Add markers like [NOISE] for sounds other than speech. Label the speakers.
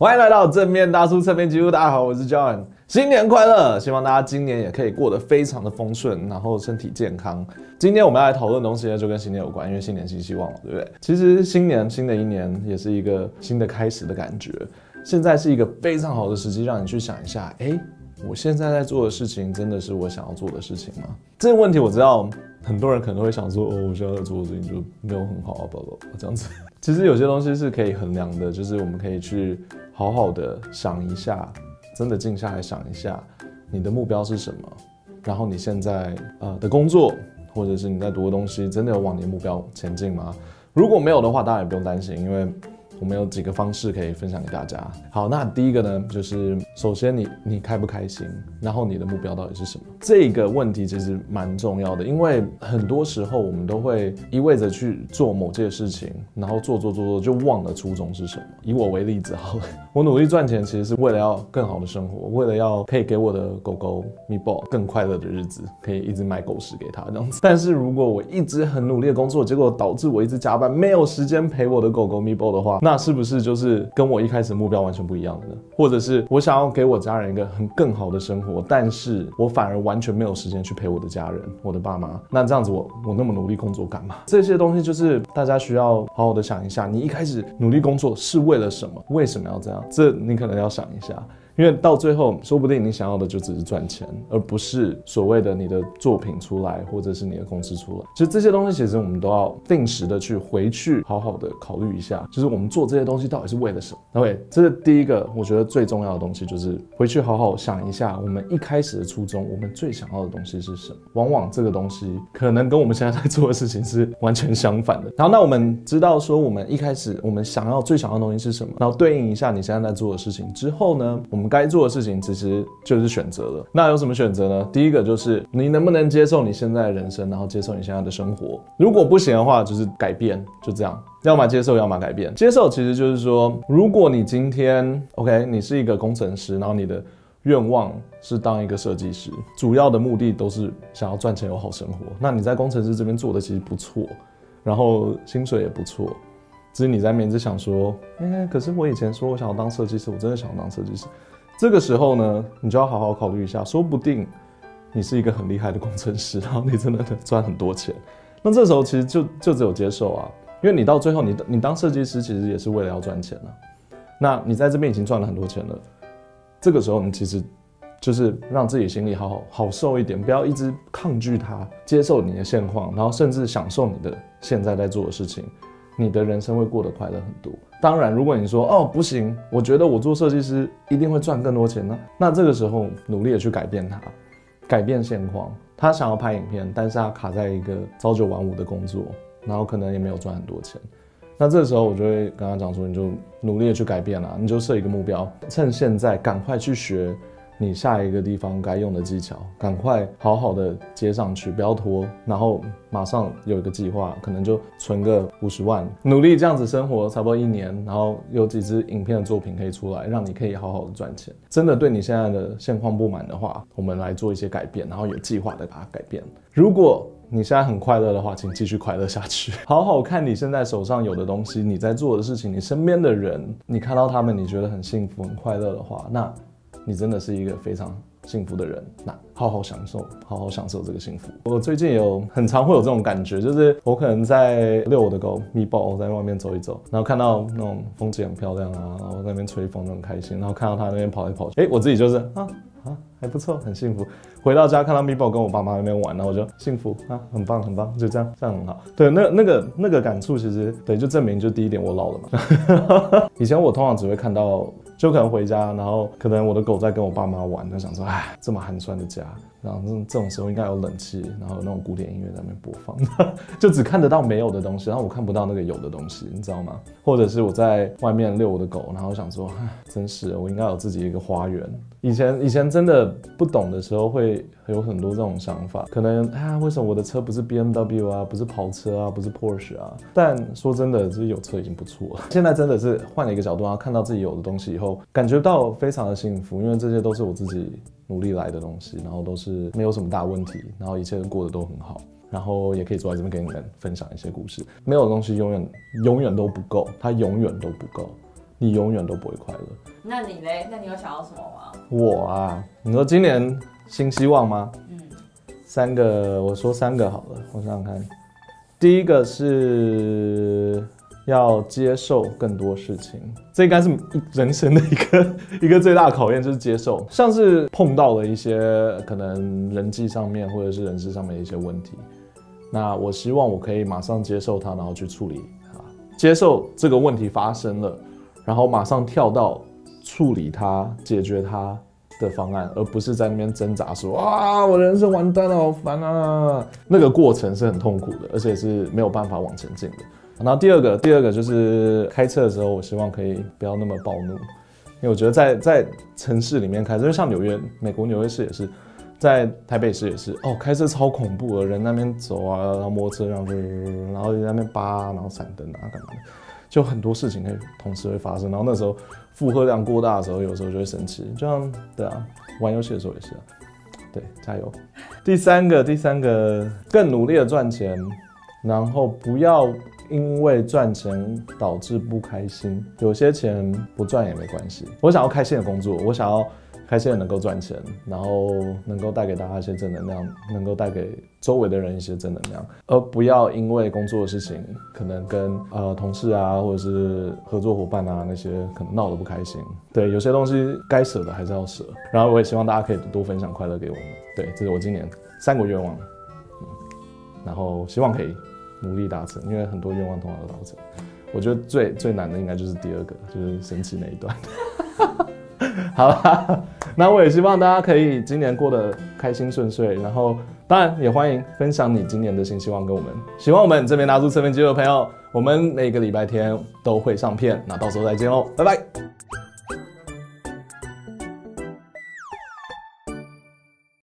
Speaker 1: 欢迎来到正面大叔侧面记录，大家好，我是 John，新年快乐！希望大家今年也可以过得非常的丰顺，然后身体健康。今天我们要来讨论的东西呢，就跟新年有关，因为新年新希望嘛，对不对？其实新年新的一年也是一个新的开始的感觉，现在是一个非常好的时机，让你去想一下，哎，我现在在做的事情，真的是我想要做的事情吗？这个问题我知道很多人可能会想说，哦，我现在做的事情就没有很好啊，宝宝，这样子。[LAUGHS] 其实有些东西是可以衡量的，就是我们可以去。好好的想一下，真的静下来想一下，你的目标是什么？然后你现在呃的工作，或者是你在读的东西，真的有往你的目标前进吗？如果没有的话，当然也不用担心，因为。我们有几个方式可以分享给大家。好，那第一个呢，就是首先你你开不开心，然后你的目标到底是什么？这个问题其实蛮重要的，因为很多时候我们都会一味着去做某件事情，然后做做做做就忘了初衷是什么。以我为例子，好了，[LAUGHS] 我努力赚钱其实是为了要更好的生活，为了要可以给我的狗狗咪宝更快乐的日子，可以一直买狗食给它这样子。但是如果我一直很努力的工作，结果导致我一直加班，没有时间陪我的狗狗咪宝的话，那那是不是就是跟我一开始目标完全不一样的呢？或者是我想要给我家人一个很更好的生活，但是我反而完全没有时间去陪我的家人，我的爸妈。那这样子我我那么努力工作干嘛？这些东西就是大家需要好好的想一下，你一开始努力工作是为了什么？为什么要这样？这你可能要想一下。因为到最后，说不定你想要的就只是赚钱，而不是所谓的你的作品出来，或者是你的公司出来。其实这些东西，其实我们都要定时的去回去，好好的考虑一下，就是我们做这些东西到底是为了什么？OK，这是第一个，我觉得最重要的东西，就是回去好好想一下，我们一开始的初衷，我们最想要的东西是什么？往往这个东西可能跟我们现在在做的事情是完全相反的。然后，那我们知道说，我们一开始我们想要最想要的东西是什么？然后对应一下你现在在做的事情之后呢，我们。该做的事情其实就是选择了。那有什么选择呢？第一个就是你能不能接受你现在的人生，然后接受你现在的生活。如果不行的话，就是改变，就这样。要么接受，要么改变。接受其实就是说，如果你今天 OK，你是一个工程师，然后你的愿望是当一个设计师，主要的目的都是想要赚钱有好生活。那你在工程师这边做的其实不错，然后薪水也不错。只是你在面子想说，哎，可是我以前说我想要当设计师，我真的想要当设计师。这个时候呢，你就要好好考虑一下，说不定你是一个很厉害的工程师，然后你真的能赚很多钱。那这时候其实就就只有接受啊，因为你到最后你你当设计师其实也是为了要赚钱啊。那你在这边已经赚了很多钱了，这个时候你其实就是让自己心里好好好受一点，不要一直抗拒它，接受你的现况，然后甚至享受你的现在在做的事情。你的人生会过得快乐很多。当然，如果你说哦不行，我觉得我做设计师一定会赚更多钱呢，那这个时候努力的去改变它，改变现况。他想要拍影片，但是他卡在一个朝九晚五的工作，然后可能也没有赚很多钱。那这个时候我就会跟他讲说，你就努力的去改变了，你就设一个目标，趁现在赶快去学。你下一个地方该用的技巧，赶快好好的接上去，不要拖，然后马上有一个计划，可能就存个五十万，努力这样子生活差不多一年，然后有几支影片的作品可以出来，让你可以好好的赚钱。真的对你现在的现况不满的话，我们来做一些改变，然后有计划的把它改变。如果你现在很快乐的话，请继续快乐下去，[LAUGHS] 好好看你现在手上有的东西，你在做的事情，你身边的人，你看到他们，你觉得很幸福、很快乐的话，那。你真的是一个非常幸福的人，那好好享受，好好享受这个幸福。我最近有很常会有这种感觉，就是我可能在遛我的狗 Meatball，在外面走一走，然后看到那种风景很漂亮啊，然后在那边吹风就很开心，然后看到它那边跑来跑去，哎，我自己就是啊啊还不错，很幸福。回到家看到咪宝跟我爸妈那边玩，然后我就幸福啊，很棒很棒，就这样这样很好。对，那那个那个感触其实对，就证明就第一点我老了嘛。[LAUGHS] 以前我通常只会看到。就可能回家，然后可能我的狗在跟我爸妈玩，就想说，哎，这么寒酸的家，然后这种时候应该有冷气，然后有那种古典音乐在那边播放，[LAUGHS] 就只看得到没有的东西，然后我看不到那个有的东西，你知道吗？或者是我在外面遛我的狗，然后想说，哎，真是我应该有自己一个花园。以前以前真的不懂的时候，会有很多这种想法，可能啊，为什么我的车不是 BMW 啊，不是跑车啊，不是 Porsche 啊？但说真的，就是有车已经不错了。现在真的是换了一个角度，然后看到自己有的东西以后，感觉到非常的幸福，因为这些都是我自己努力来的东西，然后都是没有什么大问题，然后一切都过得都很好，然后也可以坐在这边给你们分享一些故事。没有的东西永远永远都不够，它永远都不够。你永远都不会快乐。
Speaker 2: 那你嘞？那你有想要什么吗？
Speaker 1: 我啊，你说今年新希望吗？
Speaker 2: 嗯，
Speaker 1: 三个，我说三个好了，我想想看。第一个是要接受更多事情，这应该是人生的一个 [LAUGHS] 一个最大考验，就是接受。像是碰到了一些可能人际上面或者是人事上面的一些问题，那我希望我可以马上接受它，然后去处理啊，接受这个问题发生了，然后马上跳到处理它、解决它。的方案，而不是在那边挣扎说啊，我人生完蛋了，好烦啊！那个过程是很痛苦的，而且是没有办法往前进的。然后第二个，第二个就是开车的时候，我希望可以不要那么暴怒，因为我觉得在在城市里面开车，就像纽约、美国纽约市也是，在台北市也是，哦，开车超恐怖的，人那边走啊，然后摩托车然后，然后在那边扒，然后闪灯啊，干嘛的，就很多事情可以同时会发生。然后那时候。负荷量过大的时候，有时候就会生气，就像对啊，玩游戏的时候也是啊，对，加油。第三个，第三个，更努力的赚钱，然后不要因为赚钱导致不开心。有些钱不赚也没关系。我想要开心的工作，我想要。开心的能够赚钱，然后能够带给大家一些正能量，能够带给周围的人一些正能量，而不要因为工作的事情，可能跟呃同事啊，或者是合作伙伴啊那些可能闹得不开心。对，有些东西该舍的还是要舍。然后我也希望大家可以多分享快乐给我们。对，这是我今年三个愿望。然后希望可以努力达成，因为很多愿望通常都达成。我觉得最最难的应该就是第二个，就是生气那一段。[LAUGHS] 好啦，那我也希望大家可以今年过得开心顺遂，然后当然也欢迎分享你今年的新希望跟我们。喜欢我们这边拿出侧面肌肉的朋友，我们每个礼拜天都会上片，那到时候再见喽，拜拜。